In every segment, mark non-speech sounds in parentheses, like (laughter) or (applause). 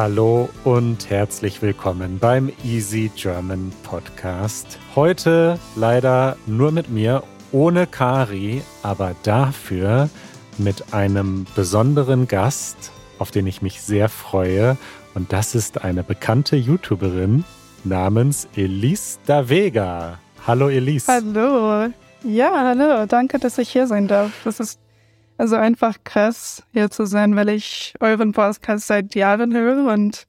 Hallo und herzlich willkommen beim Easy German Podcast. Heute leider nur mit mir, ohne Kari, aber dafür mit einem besonderen Gast, auf den ich mich sehr freue. Und das ist eine bekannte YouTuberin namens Elise da Vega. Hallo Elise. Hallo. Ja, hallo. Danke, dass ich hier sein darf. Das ist also einfach krass, hier zu sein, weil ich euren Podcast seit Jahren höre und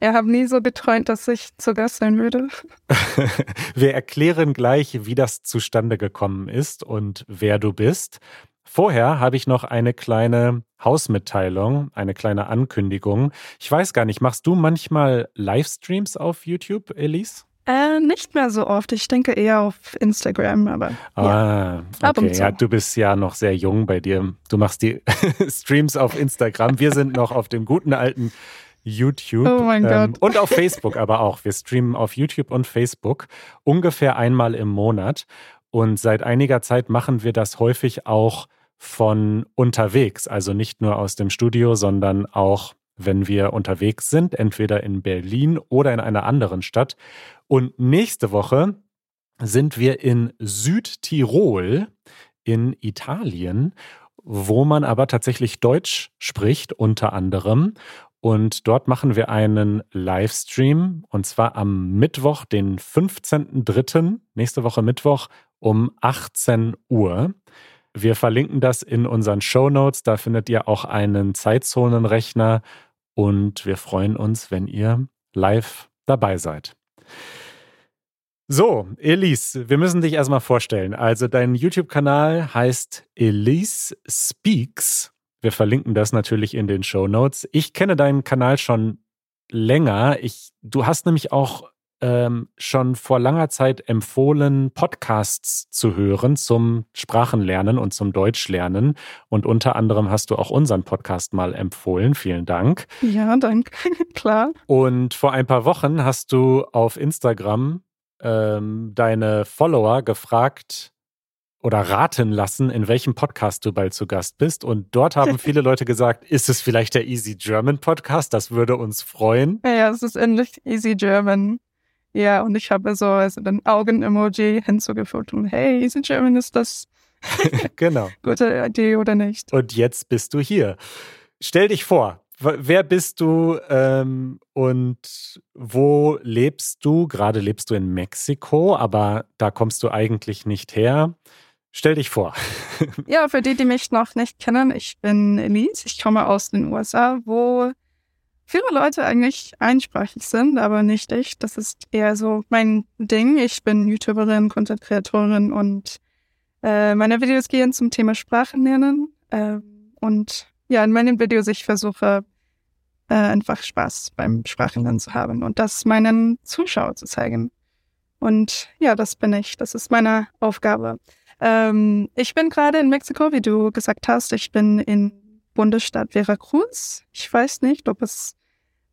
ihr habt nie so geträumt, dass ich zu Gast sein würde. (laughs) Wir erklären gleich, wie das zustande gekommen ist und wer du bist. Vorher habe ich noch eine kleine Hausmitteilung, eine kleine Ankündigung. Ich weiß gar nicht, machst du manchmal Livestreams auf YouTube, Elise? Äh, nicht mehr so oft. Ich denke eher auf Instagram, aber. Ah, ja. okay. Ja, du bist ja noch sehr jung bei dir. Du machst die (laughs) Streams auf Instagram. Wir sind noch auf dem guten alten YouTube. Oh mein ähm, Gott. Und auf (laughs) Facebook aber auch. Wir streamen auf YouTube und Facebook ungefähr einmal im Monat. Und seit einiger Zeit machen wir das häufig auch von unterwegs. Also nicht nur aus dem Studio, sondern auch wenn wir unterwegs sind, entweder in Berlin oder in einer anderen Stadt. Und nächste Woche sind wir in Südtirol in Italien, wo man aber tatsächlich Deutsch spricht, unter anderem. Und dort machen wir einen Livestream und zwar am Mittwoch, den 15.03., nächste Woche Mittwoch um 18 Uhr. Wir verlinken das in unseren Show Notes. Da findet ihr auch einen Zeitzonenrechner und wir freuen uns, wenn ihr live dabei seid. So, Elise, wir müssen dich erstmal vorstellen. Also dein YouTube-Kanal heißt Elise Speaks. Wir verlinken das natürlich in den Show Notes. Ich kenne deinen Kanal schon länger. Ich, du hast nämlich auch ähm, schon vor langer Zeit empfohlen, Podcasts zu hören zum Sprachenlernen und zum Deutschlernen. Und unter anderem hast du auch unseren Podcast mal empfohlen. Vielen Dank. Ja, danke. (laughs) Klar. Und vor ein paar Wochen hast du auf Instagram ähm, deine Follower gefragt, oder raten lassen, in welchem Podcast du bald zu Gast bist. Und dort haben (laughs) viele Leute gesagt, ist es vielleicht der Easy German Podcast? Das würde uns freuen. Ja, es ist endlich Easy German. Ja, und ich habe so also den Augen-Emoji hinzugefügt und hey, Easy German ist das (laughs) genau. (laughs) gute Idee oder nicht? Und jetzt bist du hier. Stell dich vor, wer bist du ähm, und wo lebst du? Gerade lebst du in Mexiko, aber da kommst du eigentlich nicht her. Stell dich vor. (laughs) ja, für die, die mich noch nicht kennen, ich bin Elise. Ich komme aus den USA, wo viele Leute eigentlich einsprachig sind, aber nicht ich. Das ist eher so mein Ding. Ich bin YouTuberin, Content-Kreatorin und äh, meine Videos gehen zum Thema Sprachenlernen. Äh, und ja, in meinen Videos ich versuche äh, einfach Spaß beim Sprachenlernen zu haben und das meinen Zuschauern zu zeigen. Und ja, das bin ich. Das ist meine Aufgabe. Ähm, ich bin gerade in Mexiko, wie du gesagt hast. Ich bin in Bundesstaat Veracruz. Ich weiß nicht, ob es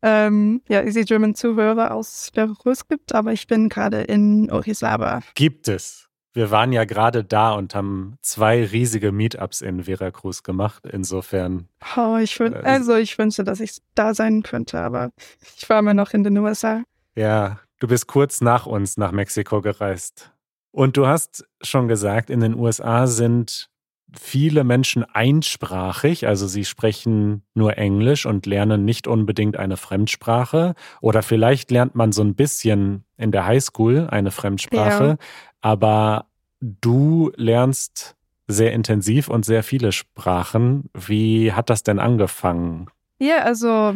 ähm, ja, Easy German Zuhörer aus Veracruz gibt, aber ich bin gerade in Orizaba. Gibt es. Wir waren ja gerade da und haben zwei riesige Meetups in Veracruz gemacht. Insofern. Oh, ich wün äh, also ich wünschte, dass ich da sein könnte, aber ich war immer noch in den USA. Ja, du bist kurz nach uns nach Mexiko gereist. Und du hast schon gesagt, in den USA sind viele Menschen einsprachig, also sie sprechen nur Englisch und lernen nicht unbedingt eine Fremdsprache. Oder vielleicht lernt man so ein bisschen in der Highschool eine Fremdsprache, ja. aber du lernst sehr intensiv und sehr viele Sprachen. Wie hat das denn angefangen? Ja, also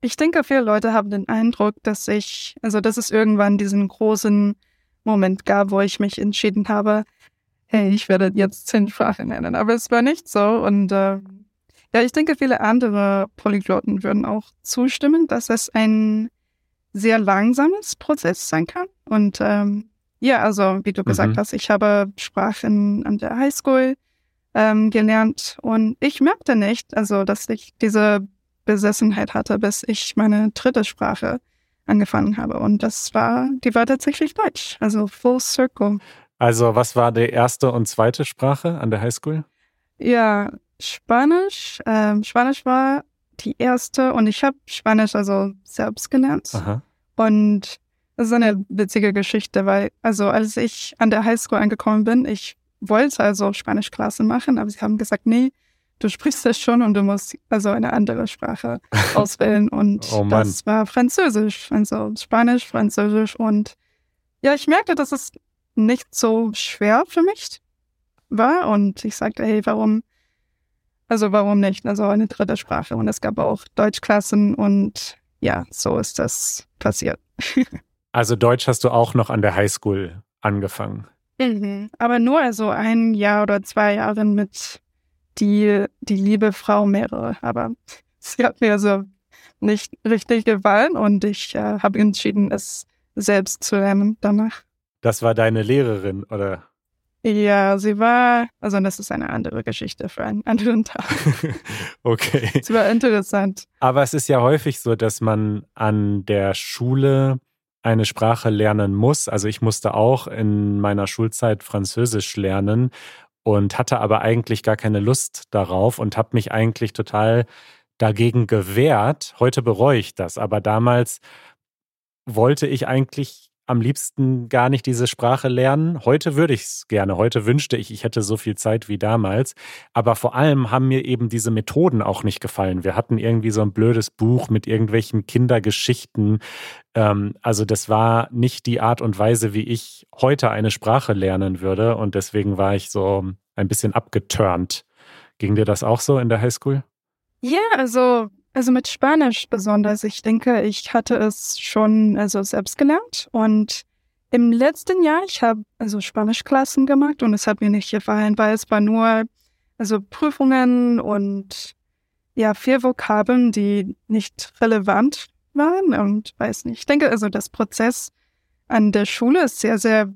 ich denke, viele Leute haben den Eindruck, dass ich, also dass es irgendwann diesen großen Moment gab, wo ich mich entschieden habe, hey, ich werde jetzt zehn Sprachen lernen. Aber es war nicht so. Und äh, ja, ich denke, viele andere Polyglotten würden auch zustimmen, dass es ein sehr langsames Prozess sein kann. Und ähm, ja, also wie du gesagt mhm. hast, ich habe Sprachen an der Highschool ähm, gelernt und ich merkte nicht, also dass ich diese Besessenheit hatte, bis ich meine dritte Sprache angefangen habe. Und das war, die war tatsächlich Deutsch, also Full Circle. Also, was war die erste und zweite Sprache an der Highschool? Ja, Spanisch. Ähm, Spanisch war die erste und ich habe Spanisch also selbst gelernt. Aha. Und das ist eine witzige Geschichte, weil also als ich an der Highschool angekommen bin, ich wollte also Spanischklasse machen, aber sie haben gesagt, nee, du sprichst das schon und du musst also eine andere Sprache (laughs) auswählen. Und Oh das war Französisch, also Spanisch, Französisch. Und ja, ich merkte, dass es nicht so schwer für mich war. Und ich sagte, hey, warum, also warum nicht? Also eine dritte Sprache. Und es gab auch Deutschklassen und ja, so ist das passiert. (laughs) Also Deutsch hast du auch noch an der Highschool angefangen. Mhm. Aber nur also ein Jahr oder zwei Jahre mit die, die liebe Frau mehrere. Aber (laughs) sie hat mir also nicht richtig gefallen und ich äh, habe entschieden, es selbst zu lernen danach. Das war deine Lehrerin, oder? Ja, sie war, also das ist eine andere Geschichte für einen anderen Tag. (laughs) okay. Sie war interessant. Aber es ist ja häufig so, dass man an der Schule eine Sprache lernen muss. Also ich musste auch in meiner Schulzeit Französisch lernen und hatte aber eigentlich gar keine Lust darauf und habe mich eigentlich total dagegen gewehrt. Heute bereue ich das, aber damals wollte ich eigentlich am liebsten gar nicht diese Sprache lernen. Heute würde ich es gerne. Heute wünschte ich, ich hätte so viel Zeit wie damals. Aber vor allem haben mir eben diese Methoden auch nicht gefallen. Wir hatten irgendwie so ein blödes Buch mit irgendwelchen Kindergeschichten. Ähm, also das war nicht die Art und Weise, wie ich heute eine Sprache lernen würde. Und deswegen war ich so ein bisschen abgeturnt. Ging dir das auch so in der Highschool? Ja, also, also mit Spanisch besonders. Ich denke, ich hatte es schon also selbst gelernt und im letzten Jahr, ich habe also Spanischklassen gemacht und es hat mir nicht gefallen, weil es war nur also Prüfungen und ja, vier Vokabeln, die nicht relevant waren und weiß nicht. Ich denke, also das Prozess an der Schule ist sehr, sehr,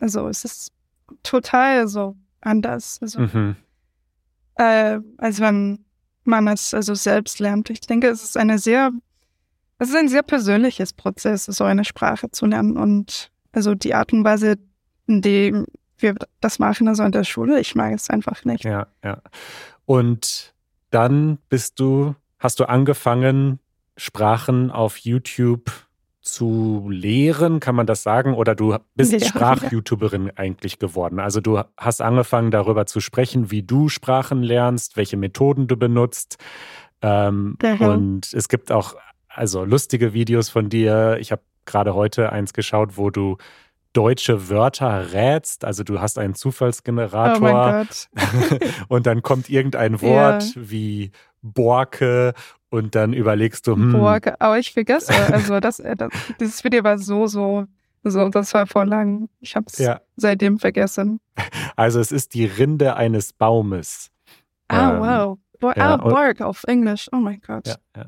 also es ist total so anders. Also Mhm. äh, als wenn man es also selbst lernt. Ich denke, es ist eine sehr, es ist ein sehr persönliches Prozess, so eine Sprache zu lernen und also die Art und Weise, in die wir das machen, also in der Schule, ich mag es einfach nicht. Ja, ja. Und dann bist du, hast du angefangen, Sprachen auf YouTube zu lehren, kann man das sagen? Oder du bist Ja. Sprach-YouTuberin eigentlich geworden. Also du hast angefangen, darüber zu sprechen, wie du Sprachen lernst, welche Methoden du benutzt. Ähm. Und es gibt auch also lustige Videos von dir. Ich habe gerade heute eins geschaut, wo du deutsche Wörter rätst. Also du hast einen Oh Zufallsgenerator Gott. (laughs) und dann kommt irgendein (laughs) Ja. Wort wie Borke und dann überlegst du, hm, Boah, aber ich vergesse, also das, äh, das, dieses Video war so, so, so, das war vor lang. Ich habe es ja, seitdem vergessen. (laughs) also es ist die Rinde eines Baumes. Ah, Ähm, wow. Bo ja, ah, Borg auf Englisch. Oh mein Gott. Ja, ja.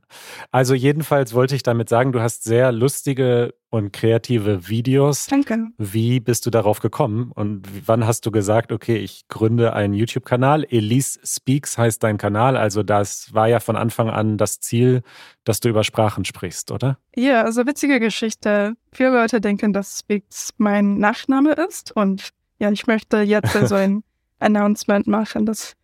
Also jedenfalls wollte ich damit sagen, du hast sehr lustige und kreative Videos. Danke. Wie bist du darauf gekommen und wann hast du gesagt, okay, ich gründe einen YouTube-Kanal? Elise Speaks heißt dein Kanal, also das war ja von Anfang an das Ziel, dass du über Sprachen sprichst, oder? Ja, also witzige Geschichte. Viele Leute denken, dass Speaks mein Nachname ist und ja, ich möchte jetzt so ein (laughs) Announcement machen, dass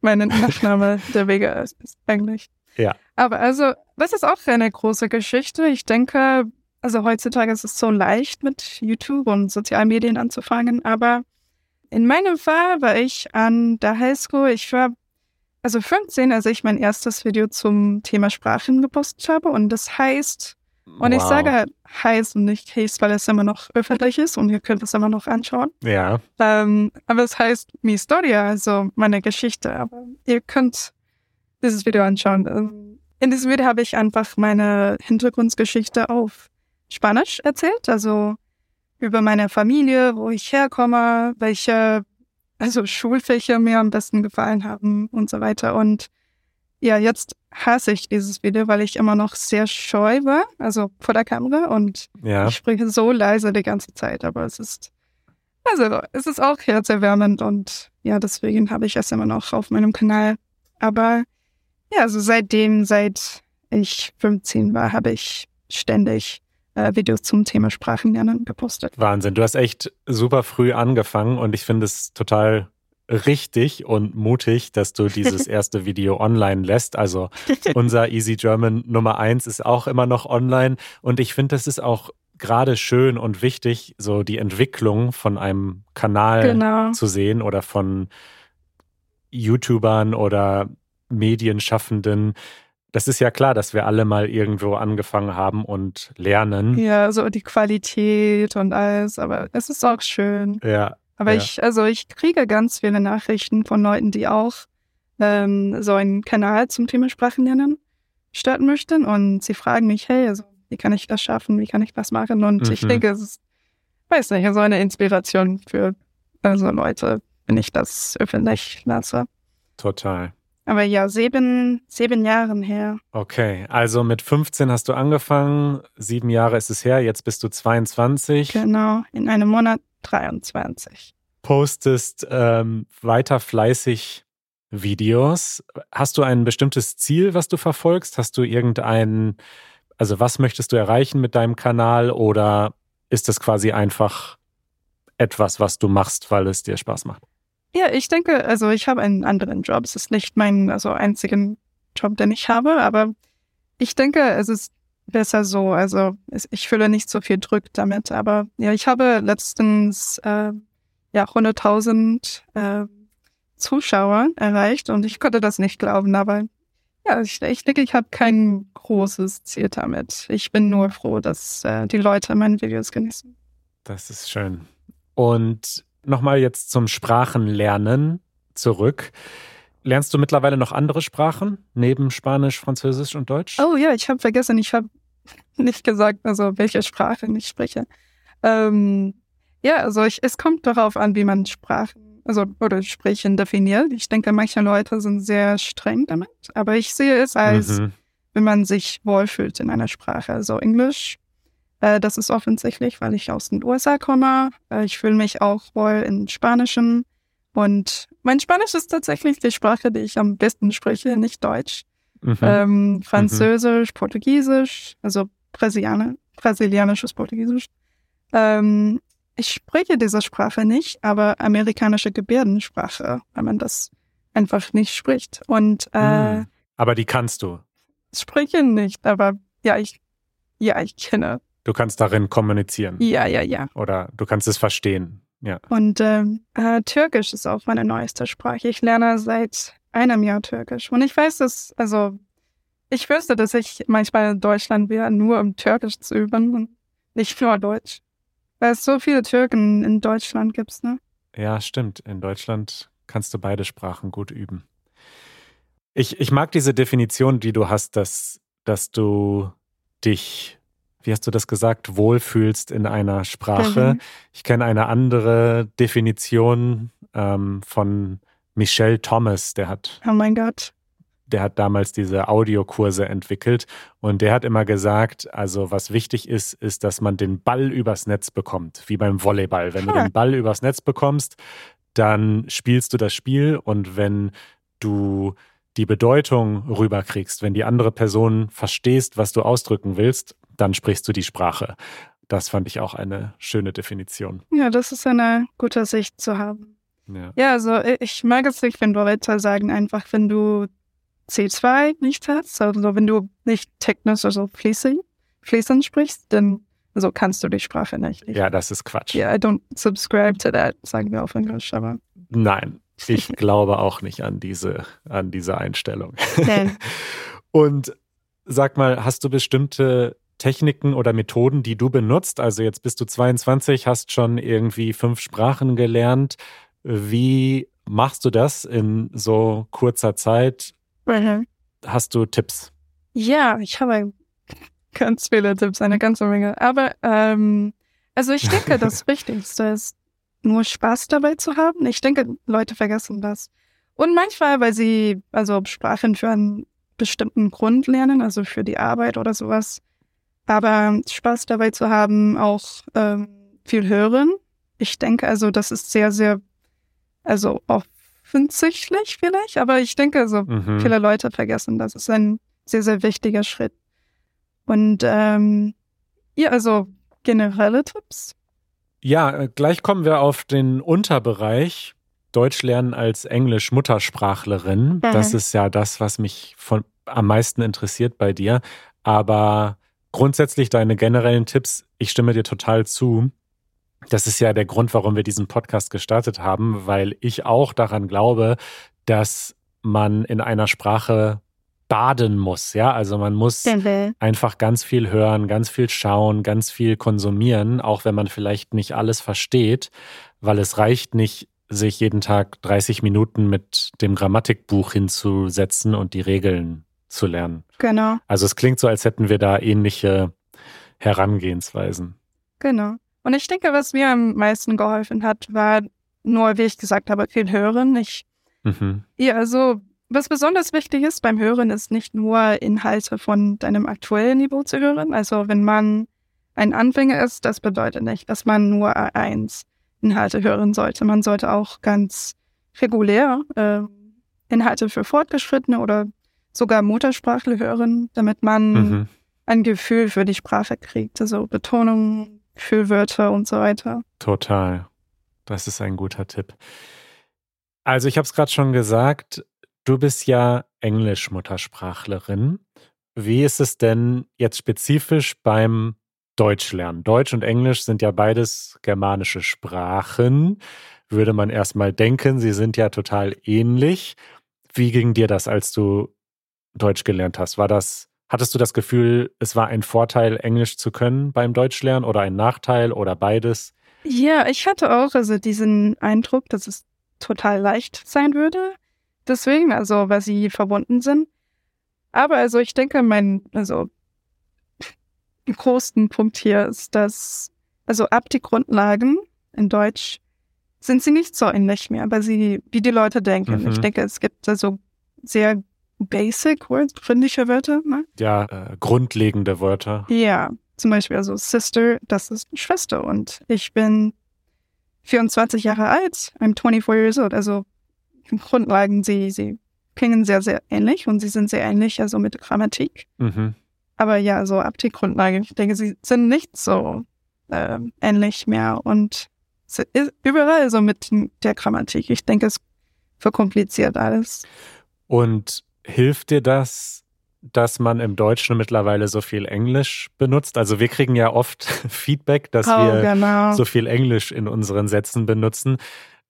mein Nachname der Wege ist, ist eigentlich. Ja. Aber also, das ist auch eine große Geschichte. Ich denke, also heutzutage ist es so leicht mit YouTube und sozialen Medien anzufangen, aber in meinem Fall war ich an der Highschool, ich war also 15, als ich mein erstes Video zum Thema Sprachen gepostet habe und das heißt, und ich Wow. sage heißt und nicht heißt, weil es immer noch öffentlich ist und ihr könnt es immer noch anschauen. Ja, Ähm, aber es heißt Mi Historia, also meine Geschichte. Aber ihr könnt dieses Video anschauen. Ähm, In diesem Video habe ich einfach meine Hintergrundgeschichte auf Spanisch erzählt, also über meine Familie, wo ich herkomme, welche also Schulfächer mir am besten gefallen haben und so weiter. Und ja, jetzt hasse ich dieses Video, weil ich immer noch sehr scheu war, also vor der Kamera und ja. ich spreche so leise die ganze Zeit, aber es ist, also es ist auch herzerwärmend und ja, deswegen habe ich es immer noch auf meinem Kanal. Aber ja, also seitdem, seit ich 15 war, habe ich ständig äh, Videos zum Thema Sprachenlernen gepostet. Wahnsinn. Du hast echt super früh angefangen und ich finde es total richtig und mutig, dass du dieses (laughs) erste Video online lässt. Also unser Easy German Nummer eins ist auch immer noch online. Und ich finde, das ist auch gerade schön und wichtig, so die Entwicklung von einem Kanal genau. zu sehen oder von YouTubern oder Medienschaffenden. Das ist ja klar, dass wir alle mal irgendwo angefangen haben und lernen. Ja, so die Qualität und alles, aber es ist auch schön. Ja. Aber ja. ich, also ich kriege ganz viele Nachrichten von Leuten, die auch ähm, so einen Kanal zum Thema Sprachenlernen starten möchten und sie fragen mich, hey, also wie kann ich das schaffen, wie kann ich das machen? Und mhm. ich denke, es ist, weiß nicht, so eine Inspiration für also Leute, wenn ich das öffentlich lasse. Total. Aber ja, sieben, sieben Jahren her. Okay, also mit 15 hast du angefangen, sieben Jahre ist es her, jetzt bist du 22. Genau, in einem Monat 23. Postest ähm, weiter fleißig Videos. Hast du ein bestimmtes Ziel, was du verfolgst? Hast du irgendein, also was möchtest du erreichen mit deinem Kanal oder ist das quasi einfach etwas, was du machst, weil es dir Spaß macht? Ja, ich denke, also ich habe einen anderen Job. Es ist nicht mein also einzigen Job, den ich habe, aber ich denke, es ist besser so. Also ich fühle nicht so viel Druck damit. Aber ja, ich habe letztens äh, ja 100.000 äh, Zuschauer erreicht und ich konnte das nicht glauben. Aber ja, ich, ich denke, ich habe kein großes Ziel damit. Ich bin nur froh, dass äh, die Leute meine Videos genießen. Das ist schön. Und nochmal jetzt zum Sprachenlernen zurück. Lernst du mittlerweile noch andere Sprachen neben Spanisch, Französisch und Deutsch? Oh ja, ich habe vergessen, ich habe nicht gesagt, also welche Sprache ich spreche. Ähm, ja, also ich, es kommt darauf an, wie man Sprachen, also oder Sprechen definiert. Ich denke, manche Leute sind sehr streng damit, aber ich sehe es als, mhm. wenn man sich wohlfühlt in einer Sprache. Also Englisch äh, das ist offensichtlich, weil ich aus den USA komme. Äh, ich fühle mich auch wohl in Spanischen. Und mein Spanisch ist tatsächlich die Sprache, die ich am besten spreche, nicht Deutsch. Mhm. Ähm. Französisch, mhm. Portugiesisch, also Brasilianer, brasilianisches Portugiesisch. Ähm, ich spreche diese Sprache nicht, aber amerikanische Gebärdensprache, weil man das einfach nicht spricht. Und äh, mhm. aber die kannst du. Spreche nicht, aber ja, ich ja, ich kenne Du kannst darin kommunizieren. Ja, ja, ja. Oder du kannst es verstehen. Ja. Und ähm, äh, Türkisch ist auch meine neueste Sprache. Ich lerne seit einem Jahr Türkisch. Und ich weiß, dass, also, ich wüsste, dass ich manchmal in Deutschland wäre, nur um Türkisch zu üben und nicht nur Deutsch. Weil es so viele Türken in Deutschland gibt, ne? Ja, stimmt. In Deutschland kannst du beide Sprachen gut üben. Ich, ich mag diese Definition, die du hast, dass, dass du dich wie hast du das gesagt, wohlfühlst in einer Sprache. Mhm. Ich kenne eine andere Definition ähm, von Michelle Thomas, der hat. Oh mein Gott. Der hat damals diese Audiokurse entwickelt und der hat immer gesagt, also was wichtig ist, ist, dass man den Ball übers Netz bekommt, wie beim Volleyball. Wenn ha. du den Ball übers Netz bekommst, dann spielst du das Spiel und wenn du die Bedeutung rüberkriegst, wenn die andere Person verstehst, was du ausdrücken willst, dann sprichst du die Sprache. Das fand ich auch eine schöne Definition. Ja, das ist eine gute Sicht zu haben. Ja, ja also ich mag es nicht, wenn Leute sagen, einfach wenn du C2 nicht hast, also wenn du nicht technisch, also fließend, fließend sprichst, dann also kannst du die Sprache nicht. Ja, das ist Quatsch. Ja, yeah, I don't subscribe to that, sagen wir auf Englisch, aber. Nein, ich (laughs) glaube auch nicht an diese, an diese Einstellung. Nein. (laughs) Und sag mal, hast du bestimmte Techniken oder Methoden, die du benutzt? Also jetzt bist du 22, hast schon irgendwie fünf Sprachen gelernt. Wie machst du das in so kurzer Zeit? Mhm. Hast du Tipps? Ja, ich habe ganz viele Tipps, eine ganze Menge. Aber ähm, also ich denke, (laughs) das Wichtigste ist nur Spaß dabei zu haben. Ich denke, Leute vergessen das. Und manchmal, weil sie also Sprachen für einen bestimmten Grund lernen, also für die Arbeit oder sowas, aber Spaß dabei zu haben, auch ähm, viel hören. Ich denke also, das ist sehr, sehr, also offensichtlich vielleicht, aber ich denke, also mhm. viele Leute vergessen, das ist ein sehr, sehr wichtiger Schritt. Und ähm, ja, also generelle Tipps. Ja, äh, gleich kommen wir auf den Unterbereich Deutsch lernen als Englisch-Muttersprachlerin. Mhm. Das ist ja das, was mich von, am meisten interessiert bei dir. Aber grundsätzlich deine generellen Tipps, ich stimme dir total zu. Das ist ja der Grund, warum wir diesen Podcast gestartet haben, weil ich auch daran glaube, dass man in einer Sprache baden muss, ja. Also man muss einfach ganz viel hören, ganz viel schauen, ganz viel konsumieren, auch wenn man vielleicht nicht alles versteht, weil es reicht nicht, sich jeden Tag 30 Minuten mit dem Grammatikbuch hinzusetzen und die Regeln zu lernen. Genau. Also es klingt so, als hätten wir da ähnliche Herangehensweisen. Genau. Und ich denke, was mir am meisten geholfen hat, war nur, wie ich gesagt habe, viel hören. Ich, mhm. ja, also was besonders wichtig ist beim Hören, ist nicht nur Inhalte von deinem aktuellen Niveau zu hören. Also wenn man ein Anfänger ist, das bedeutet nicht, dass man nur A1 Inhalte hören sollte. Man sollte auch ganz regulär äh, Inhalte für Fortgeschrittene oder sogar Muttersprachler hören, damit man mhm. ein Gefühl für die Sprache kriegt. Also Betonung, Füllwörter und so weiter. Total. Das ist ein guter Tipp. Also ich habe es gerade schon gesagt, Du bist ja Englisch-Muttersprachlerin. Wie ist es denn jetzt spezifisch beim Deutschlernen? Deutsch und Englisch sind ja beides germanische Sprachen. Würde man erstmal denken, sie sind ja total ähnlich. Wie ging dir das, als du Deutsch gelernt hast? War das, hattest du das Gefühl, es war ein Vorteil, Englisch zu können beim Deutschlernen oder ein Nachteil oder beides? Ja, ich hatte auch also diesen Eindruck, dass es total leicht sein würde deswegen, also weil sie verbunden sind. Aber also ich denke, mein, also größten Punkt hier ist, dass, also ab die Grundlagen in Deutsch sind sie nicht so ähnlich mehr, aber sie, wie die Leute denken. Mhm. Ich denke, es gibt also sehr basic Words, gründliche Wörter. Ne? Ja, äh, grundlegende Wörter. Ja, zum Beispiel also Sister, das ist Schwester und ich bin 24 Jahre alt, I'm 24 years old, also Grundlagen, sie, sie klingen sehr, sehr ähnlich und sie sind sehr ähnlich, also mit Grammatik. Mhm. Aber ja, so ab die Grundlage, ich denke, sie sind nicht so äh, ähnlich mehr und überall so mit der Grammatik. Ich denke, es verkompliziert alles. Und hilft dir das, dass man im Deutschen mittlerweile so viel Englisch benutzt? Also wir kriegen ja oft (laughs) Feedback, dass oh, wir genau. so viel Englisch in unseren Sätzen benutzen.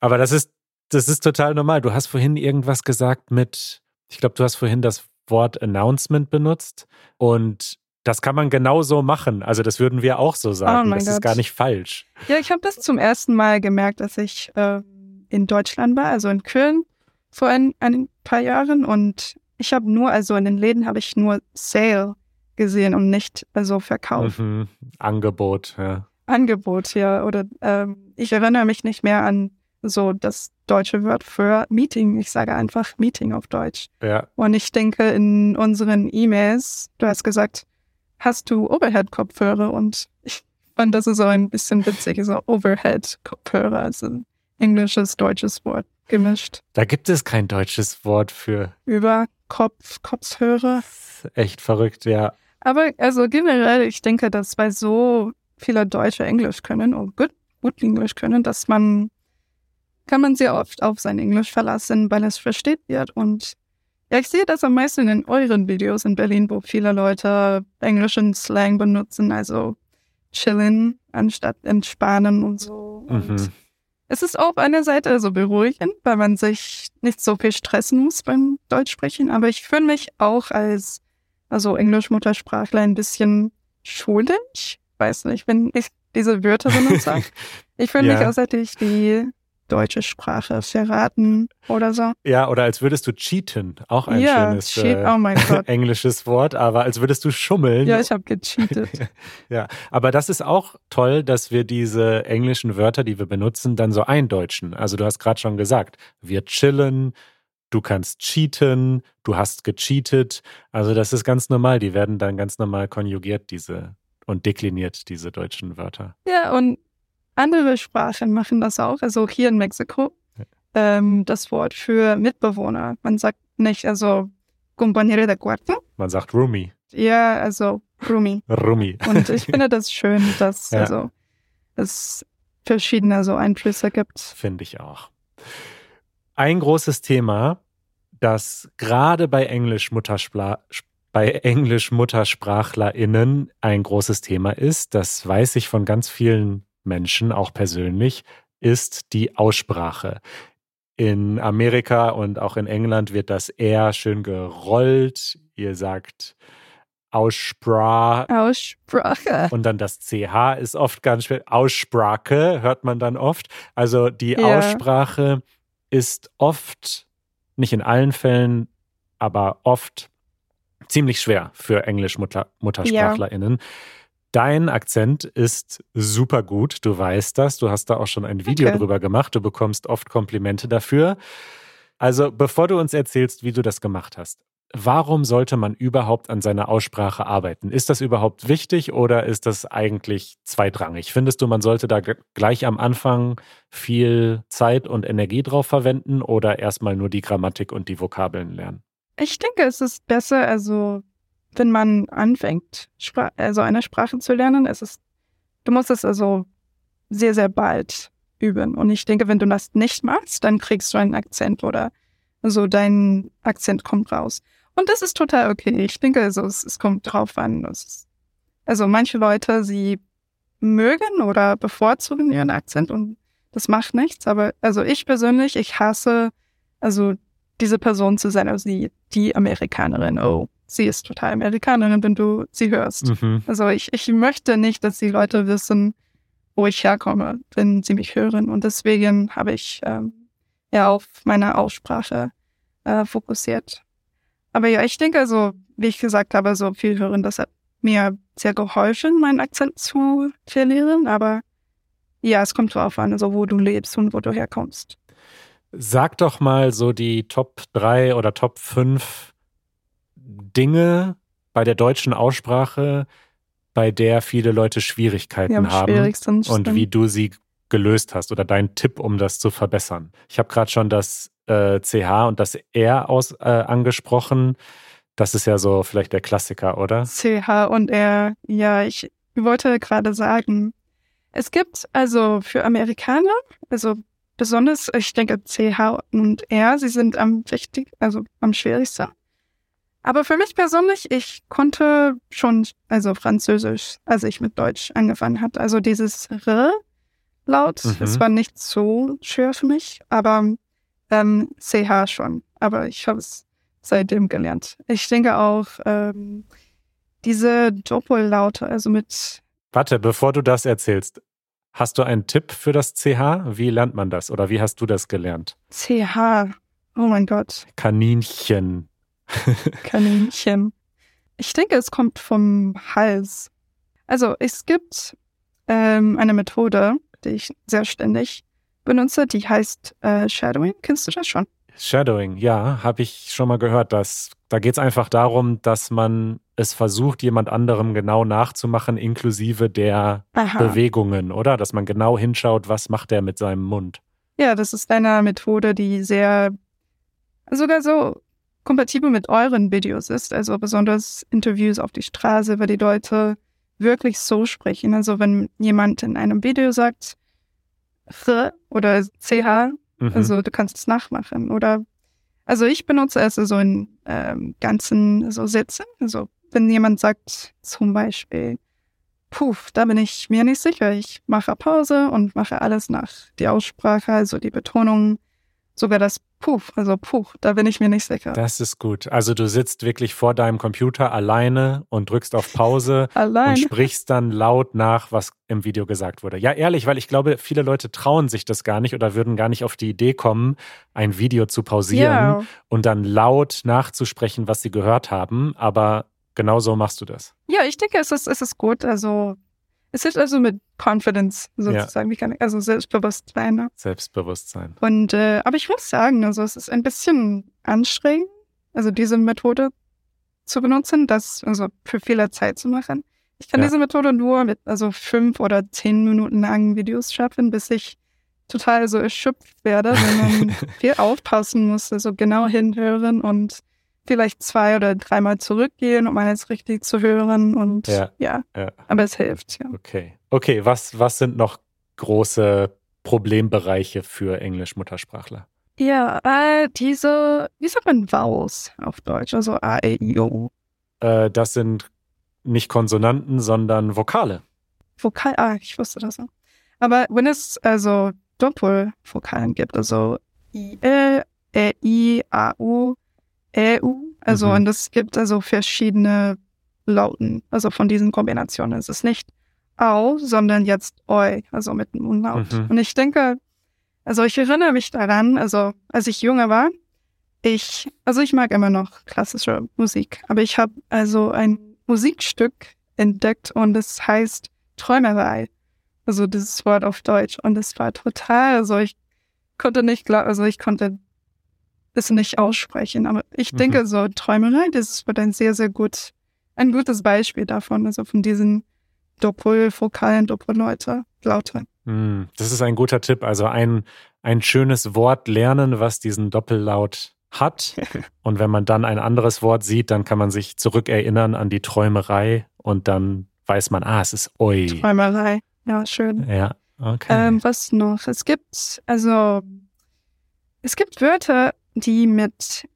Aber das ist das ist total normal. Du hast vorhin irgendwas gesagt mit, ich glaube, du hast vorhin das Wort Announcement benutzt und das kann man genauso machen. Also das würden wir auch so sagen. Oh das Gott. ist gar nicht falsch. Ja, ich habe das zum ersten Mal gemerkt, dass ich äh, in Deutschland war, also in Köln vor ein, ein paar Jahren und ich habe nur, also in den Läden habe ich nur Sale gesehen und nicht also Verkauf. Mhm. Angebot, ja. Angebot, ja. Oder ähm, ich erinnere mich nicht mehr an so das deutsche Wort für Meeting. Ich sage einfach Meeting auf Deutsch. Ja. Und ich denke in unseren E-Mails, du hast gesagt, hast du Overhead-Kopfhörer? Und ich fand das ist so ein bisschen witzig, so Overhead-Kopfhörer, also ein englisches, deutsches Wort gemischt. Da gibt es kein deutsches Wort für. Über Kopf, Kopfhörer. Echt verrückt, ja. Aber also generell, ich denke, dass bei so viele Deutsche Englisch können und gut, gut Englisch können, dass man kann man sehr oft auf sein Englisch verlassen, weil es versteht wird. Und ja, ich sehe das am meisten in euren Videos in Berlin, wo viele Leute englischen Slang benutzen, also chillen anstatt entspannen und so. Mhm. Und es ist auf einer Seite so beruhigend, weil man sich nicht so viel stressen muss beim Deutschsprechen. Aber ich fühle mich auch als also Englisch-Muttersprachler ein bisschen schuldig. Weiß nicht, wenn ich diese Wörter benutze. (laughs) ich fühle ja. mich, als hätte ich die deutsche Sprache verraten oder so. Ja, oder als würdest du cheaten, auch ein ja, schönes cheat, äh, oh (laughs) englisches Wort, aber als würdest du schummeln. Ja, ich habe gecheatet. (laughs) ja, aber das ist auch toll, dass wir diese englischen Wörter, die wir benutzen, dann so eindeutschen. Also du hast gerade schon gesagt, wir chillen, du kannst cheaten, du hast gecheatet. Also das ist ganz normal, die werden dann ganz normal konjugiert, diese und dekliniert, diese deutschen Wörter. Ja, und andere Sprachen machen das auch. Also hier in Mexiko ähm, das Wort für Mitbewohner. Man sagt nicht, also compañero de cuarto. Man sagt Roomie. Ja, also Roomie. Roomie. Und ich finde das (laughs) schön, dass ja. also es verschiedene so Einflüsse gibt. Finde ich auch. Ein großes Thema, das gerade bei Englisch-Muttersprachler bei Englisch-MuttersprachlerInnen ein großes Thema ist, das weiß ich von ganz vielen Menschen, auch persönlich, ist die Aussprache. In Amerika und auch in England wird das eher schön gerollt. Ihr sagt Aussprache. Aussprache. Und dann das CH ist oft ganz schwer. Aussprache hört man dann oft. Also die ja. Aussprache ist oft, nicht in allen Fällen, aber oft ziemlich schwer für Englisch-MuttersprachlerInnen. Ja. Dein Akzent ist super gut. Du weißt das. Du hast da auch schon ein Video okay. drüber gemacht. Du bekommst oft Komplimente dafür. Also, bevor du uns erzählst, wie du das gemacht hast, warum sollte man überhaupt an seiner Aussprache arbeiten? Ist das überhaupt wichtig oder ist das eigentlich zweitrangig? Findest du, man sollte da gleich am Anfang viel Zeit und Energie drauf verwenden oder erstmal nur die Grammatik und die Vokabeln lernen? Ich denke, es ist besser, also wenn man anfängt, Spra also eine Sprache zu lernen, es ist, du musst es also sehr, sehr bald üben. Und ich denke, wenn du das nicht machst, dann kriegst du einen Akzent oder also dein Akzent kommt raus. Und das ist total okay. Ich denke, also es, es kommt drauf an. Ist, also manche Leute, sie mögen oder bevorzugen ihren Akzent und das macht nichts. Aber also ich persönlich, ich hasse also diese Person zu sein, also die, die Amerikanerin. Oh, sie ist total Amerikanerin, wenn du sie hörst. Mhm. Also ich, ich möchte nicht, dass die Leute wissen, wo ich herkomme, wenn sie mich hören. Und deswegen habe ich ähm, ja auf meine Aussprache äh, fokussiert. Aber ja, ich denke also, wie ich gesagt habe, so viel hören, das hat mir sehr geholfen, meinen Akzent zu verlieren. Aber ja, es kommt drauf an, also wo du lebst und wo du herkommst. Sag doch mal so die Top 3 oder Top 5 Dinge bei der deutschen Aussprache, bei der viele Leute Schwierigkeiten ja, haben und wie du sie gelöst hast oder dein Tipp, um das zu verbessern. Ich habe gerade schon das äh, CH und das R aus, äh, angesprochen. Das ist ja so vielleicht der Klassiker, oder? CH und R, ja, ich wollte gerade sagen, es gibt also für Amerikaner, also besonders, ich denke, CH und R, sie sind am wichtig, also am schwierigsten. Aber für mich persönlich, ich konnte schon, also Französisch, als ich mit Deutsch angefangen hatte. Also dieses R laut, mhm. das war nicht so schwer für mich, aber ähm, CH schon. Aber ich habe es seitdem gelernt. Ich denke auch, ähm, diese Doppellaute, also mit. Warte, bevor du das erzählst, Hast du einen Tipp für das CH? Wie lernt man das oder wie hast du das gelernt? CH. Oh mein Gott. Kaninchen. (laughs) Kaninchen. Ich denke, es kommt vom Hals. Also es gibt ähm, eine Methode, die ich sehr ständig benutze, die heißt äh, Shadowing. Kennst du das schon? Shadowing, ja, habe ich schon mal gehört. Dass, da geht es einfach darum, dass man es versucht, jemand anderem genau nachzumachen, inklusive der Aha. Bewegungen, oder? Dass man genau hinschaut, was macht er mit seinem Mund. Ja, das ist eine Methode, die sehr, sogar so kompatibel mit euren Videos ist. Also besonders Interviews auf die Straße, weil die Leute wirklich so sprechen. Also wenn jemand in einem Video sagt, R oder CH, mhm. also du kannst es nachmachen. Oder also ich benutze es so in ähm, ganzen so Sätzen, also wenn jemand sagt zum Beispiel, puh, da bin ich mir nicht sicher, ich mache Pause und mache alles nach die Aussprache, also die Betonung, sogar das Puh, also Puh, da bin ich mir nicht sicher. Das ist gut. Also du sitzt wirklich vor deinem Computer alleine und drückst auf Pause (laughs) und sprichst dann laut nach, was im Video gesagt wurde. Ja, ehrlich, weil ich glaube, viele Leute trauen sich das gar nicht oder würden gar nicht auf die Idee kommen, ein Video zu pausieren yeah. und dann laut nachzusprechen, was sie gehört haben. Aber genau so machst du das. Ja, ich denke, es ist, es ist gut. Also, es ist also mit Confidence sozusagen, ja. wie kann ich, also Selbstbewusstsein. Ne? Selbstbewusstsein. Und, äh, aber ich muss sagen, also es ist ein bisschen anstrengend, also diese Methode zu benutzen, das also für viele Zeit zu machen. Ich kann ja. diese Methode nur mit also fünf oder zehn Minuten langen Videos schaffen, bis ich total so erschöpft werde, wenn man (laughs) viel aufpassen muss, also genau hinhören und vielleicht zwei oder dreimal zurückgehen, um alles richtig zu hören. Und ja, ja. ja. aber es hilft, ja. Okay. Okay, was, was sind noch große Problembereiche für Englisch-Muttersprachler? Ja, äh, diese, wie sagt man Vowels auf Deutsch? Also A, E, I, O. Äh, das sind nicht Konsonanten, sondern Vokale. Vokal, ah, ich wusste das. auch. Aber wenn es also Doppelvokalen gibt, also I, E, E, I, A, U, E, U, also Mhm. und es gibt also verschiedene Lauten, also von diesen Kombinationen. Es ist nicht Au, sondern jetzt Oi, also mit einem Unlaut. Mhm. Und ich denke, also ich erinnere mich daran, also als ich jünger war, ich, also ich mag immer noch klassische Musik, aber ich habe also ein Musikstück entdeckt und es heißt Träumerei. Also dieses Wort auf Deutsch. Und es war total, also ich konnte nicht glauben, also ich konnte es nicht aussprechen. Aber ich Mhm. denke so, Träumerei, das wird ein sehr, sehr gut, ein gutes Beispiel davon, also von diesen Doppelvokalen, Doppelleute, Laute. Hm, Das ist ein guter Tipp. Also ein, ein schönes Wort lernen, was diesen Doppellaut hat. (laughs) Und wenn man dann ein anderes Wort sieht, dann kann man sich zurückerinnern an die Träumerei und dann weiß man, ah, es ist Oi. Träumerei. Ja, schön. Ja, okay. Ähm, was noch? Es gibt, also, es gibt Wörter, die mit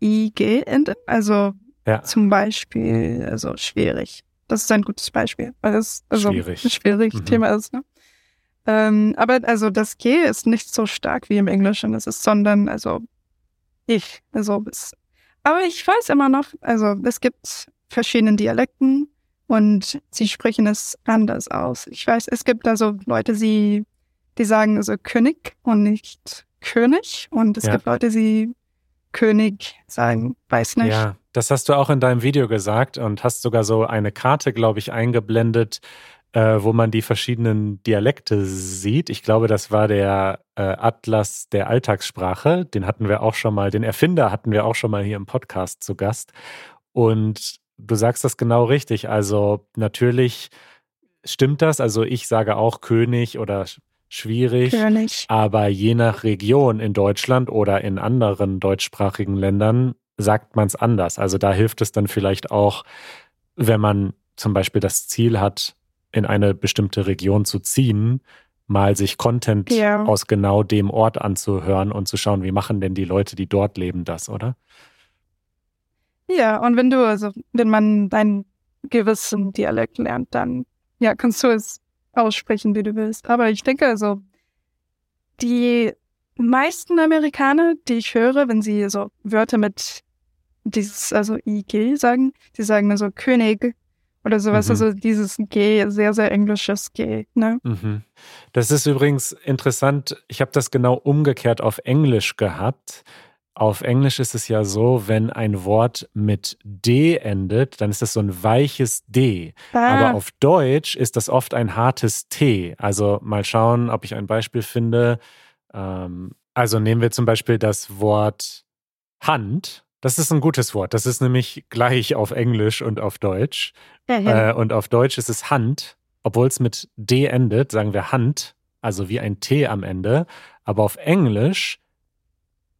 IG enden. Also Ja. zum Beispiel, also schwierig. Das ist ein gutes Beispiel, weil es also Schwierig. ein schwierig Mhm. Thema ist. Ne? Ähm, aber also das G ist nicht so stark wie im Englischen. Es ist, sondern also ich. Also es, aber ich weiß immer noch, also es gibt verschiedene Dialekten und sie sprechen es anders aus. Ich weiß, es gibt also Leute, die, die sagen also König und nicht König und es Ja. gibt Leute, die König sagen, weiß nicht. Ja, das hast du auch in deinem Video gesagt und hast sogar so eine Karte, glaube ich, eingeblendet, äh, wo man die verschiedenen Dialekte sieht. Ich glaube, das war der äh, Atlas der Alltagssprache. Den hatten wir auch schon mal, den Erfinder hatten wir auch schon mal hier im Podcast zu Gast. Und du sagst das genau richtig. Also natürlich stimmt das. Also ich sage auch König oder schwierig. König. Aber je nach Region in Deutschland oder in anderen deutschsprachigen Ländern sagt man es anders. Also da hilft es dann vielleicht auch, wenn man zum Beispiel das Ziel hat, in eine bestimmte Region zu ziehen, mal sich Content Ja. aus genau dem Ort anzuhören und zu schauen, wie machen denn die Leute, die dort leben, das, oder? Ja, und wenn du, also wenn man deinen gewissen Dialekt lernt, dann ja, kannst du es aussprechen, wie du willst. Aber ich denke also, die meisten Amerikaner, die ich höre, wenn sie so Wörter mit dieses, also IG sagen, die sagen also König oder sowas, Mhm. also dieses G, sehr, sehr englisches G, ne? Mhm. Das ist übrigens interessant. Ich habe das genau umgekehrt auf Englisch gehabt. Auf Englisch ist es ja so, wenn ein Wort mit D endet, dann ist das so ein weiches D. Ah, Aber auf Deutsch ist das oft ein hartes T. Also mal schauen, ob ich ein Beispiel finde. Ähm, also nehmen wir zum Beispiel das Wort Hand. Das ist ein gutes Wort. Das ist nämlich gleich auf Englisch und auf Deutsch. Äh, und auf Deutsch ist es Hand. Obwohl es mit D endet, sagen wir Hand, also wie ein T am Ende. Aber auf Englisch,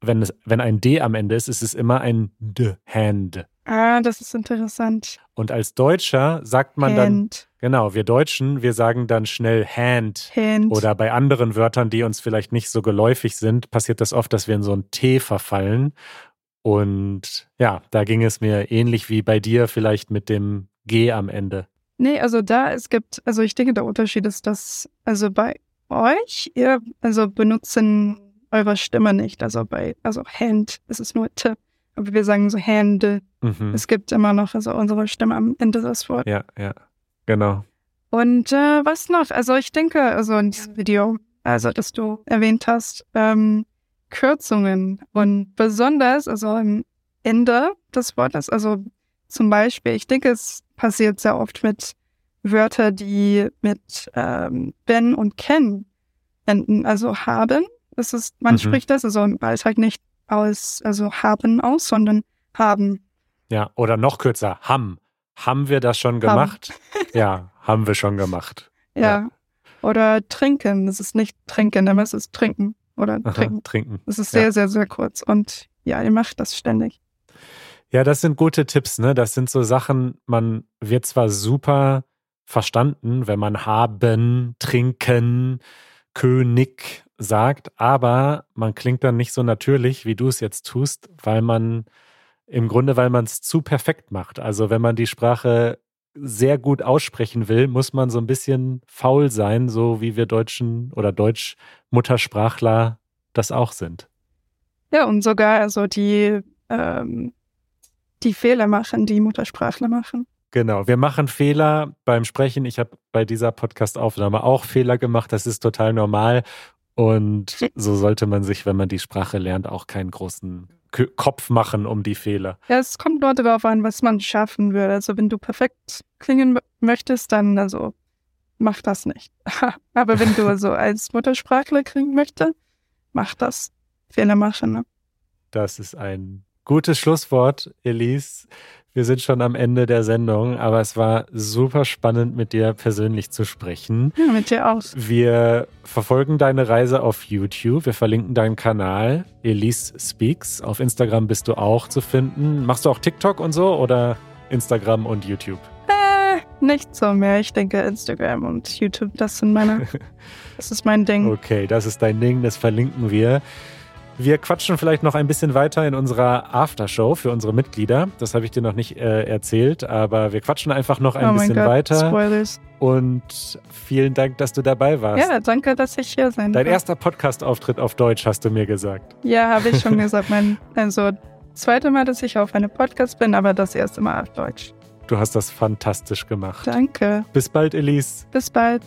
wenn, es, wenn ein D am Ende ist, ist es immer ein D, Hand. ah, das ist interessant. Und als Deutscher sagt man dann, Hand, genau, wir Deutschen, wir sagen dann schnell Hand. Hand. Oder bei anderen Wörtern, die uns vielleicht nicht so geläufig sind, passiert das oft, dass wir in so ein T verfallen. Und ja, da ging es mir ähnlich wie bei dir, vielleicht mit dem G am Ende. Nee, also da, es gibt, also ich denke, der Unterschied ist, dass, also bei euch, ihr, also benutzen eure Stimme nicht. Also bei, also Hand, es ist nur T. Aber wir sagen so Hände. Mhm. Es gibt immer noch, also unsere Stimme am Ende des Wortes. Ja, ja, genau. Und äh, was noch? Also ich denke, also in diesem Video, also das du erwähnt hast, ähm, Kürzungen und besonders, also am Ende des Wortes, also zum Beispiel, ich denke, es passiert sehr oft mit Wörtern, die mit ähm, Ben und Ken enden, also haben. Das ist, man Mhm. spricht das also im Alltag nicht aus, also haben aus, sondern haben. Ja, oder noch kürzer, ham. Haben wir das schon gemacht? (laughs) ja, haben wir schon gemacht. Ja. Ja. Oder trinken. Das ist nicht trinken, aber es ist trinken. Oder Aha, trinken. trinken. Es ist Ja. sehr, sehr, sehr kurz. Und ja, ihr macht das ständig. Ja, das sind gute Tipps, ne? Das sind so Sachen, man wird zwar super verstanden, wenn man haben, trinken, König sagt, aber man klingt dann nicht so natürlich, wie du es jetzt tust, weil man im Grunde, weil man es zu perfekt macht. Also wenn man die Sprache sehr gut aussprechen will, muss man so ein bisschen faul sein, so wie wir Deutschen oder Deutsch-Muttersprachler das auch sind. Ja, und sogar also die, ähm, die Fehler machen, die Muttersprachler machen. Genau, wir machen Fehler beim Sprechen. Ich habe bei dieser Podcast-Aufnahme auch Fehler gemacht. Das ist total normal. Und so sollte man sich, wenn man die Sprache lernt, auch keinen großen Kopf machen um die Fehler. Ja, es kommt nur darauf an, was man schaffen will. Also wenn du perfekt klingen möchtest, dann also mach das nicht. (laughs) Aber wenn du so als Muttersprachler klingen möchtest, mach das. Fehler machen. Ne? Das ist ein gutes Schlusswort, Elise. Wir sind schon am Ende der Sendung, aber es war super spannend, mit dir persönlich zu sprechen. Ja, mit dir auch. Wir verfolgen deine Reise auf YouTube. Wir verlinken deinen Kanal, Elise Speaks. Auf Instagram bist du auch zu finden. Machst du auch TikTok und so oder Instagram und YouTube? Äh, nicht so mehr. Ich denke, Instagram und YouTube, das sind meine. (laughs) das ist mein Ding. Okay, das ist dein Ding, das verlinken wir. Wir quatschen vielleicht noch ein bisschen weiter in unserer Aftershow für unsere Mitglieder. Das habe ich dir noch nicht äh, erzählt, aber wir quatschen einfach noch ein oh bisschen Gott, weiter. Spoilers. Und vielen Dank, dass du dabei warst. Ja, danke, dass ich hier sein Dein erster Podcast-Auftritt auf Deutsch, hast du mir gesagt. Ja, habe ich schon (laughs) gesagt. Mein, also, zweite Mal, dass ich auf einem Podcast bin, aber das erste Mal auf Deutsch. Du hast das fantastisch gemacht. Danke. Bis bald, Elise. Bis bald.